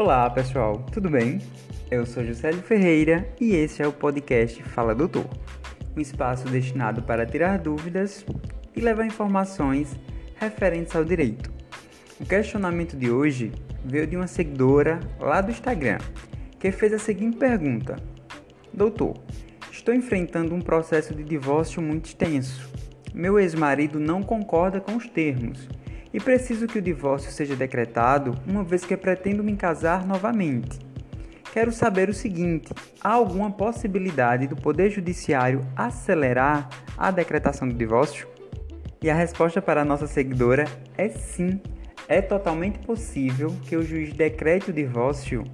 Olá pessoal, tudo bem? Eu sou Juscelio Ferreira e esse é o podcast Fala Doutor, um espaço destinado para tirar dúvidas e levar informações referentes ao direito. O questionamento de hoje veio de uma seguidora lá do Instagram que fez a seguinte pergunta: Doutor, estou enfrentando um processo de divórcio muito extenso. Meu ex-marido não concorda com os termos e preciso que o divórcio seja decretado, uma vez que pretendo me casar novamente. Quero saber o seguinte: há alguma possibilidade do Poder Judiciário acelerar a decretação do divórcio? E a resposta para a nossa seguidora é sim. É totalmente possível que o juiz decrete o divórcio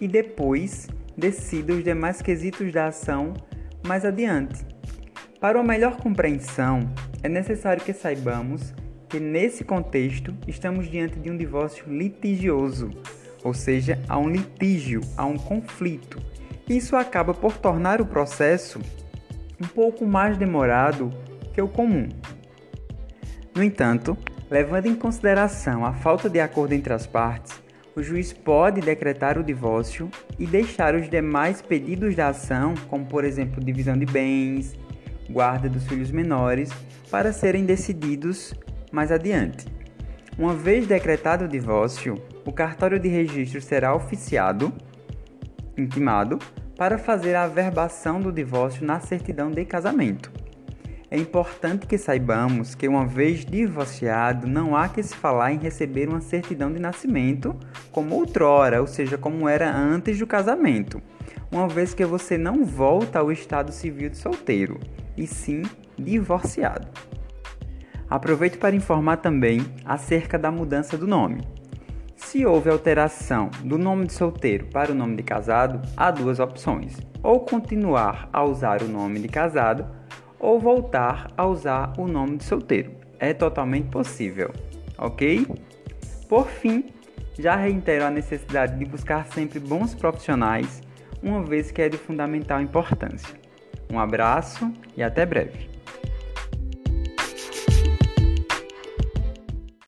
e depois decida os demais quesitos da ação mais adiante. Para uma melhor compreensão, é necessário que saibamos que nesse contexto estamos diante de um divórcio litigioso, ou seja, há um litígio, há um conflito. Isso acaba por tornar o processo um pouco mais demorado que o comum. No entanto, levando em consideração a falta de acordo entre as partes, o juiz pode decretar o divórcio e deixar os demais pedidos da ação, como por exemplo divisão de bens, guarda dos filhos menores, para serem decididos mais adiante. Uma vez decretado o divórcio, o cartório de registro será oficiado, intimado, para fazer a averbação do divórcio na certidão de casamento. É importante que saibamos que, uma vez divorciado, não há que se falar em receber uma certidão de nascimento como outrora, ou seja, como era antes do casamento, uma vez que você não volta ao estado civil de solteiro, e sim divorciado. Aproveito para informar também acerca da mudança do nome. Se houve alteração do nome de solteiro para o nome de casado, há duas opções: ou continuar a usar o nome de casado, ou voltar a usar o nome de solteiro. É totalmente possível, ok? Por fim, já reitero a necessidade de buscar sempre bons profissionais, uma vez que é de fundamental importância. Um abraço e até breve.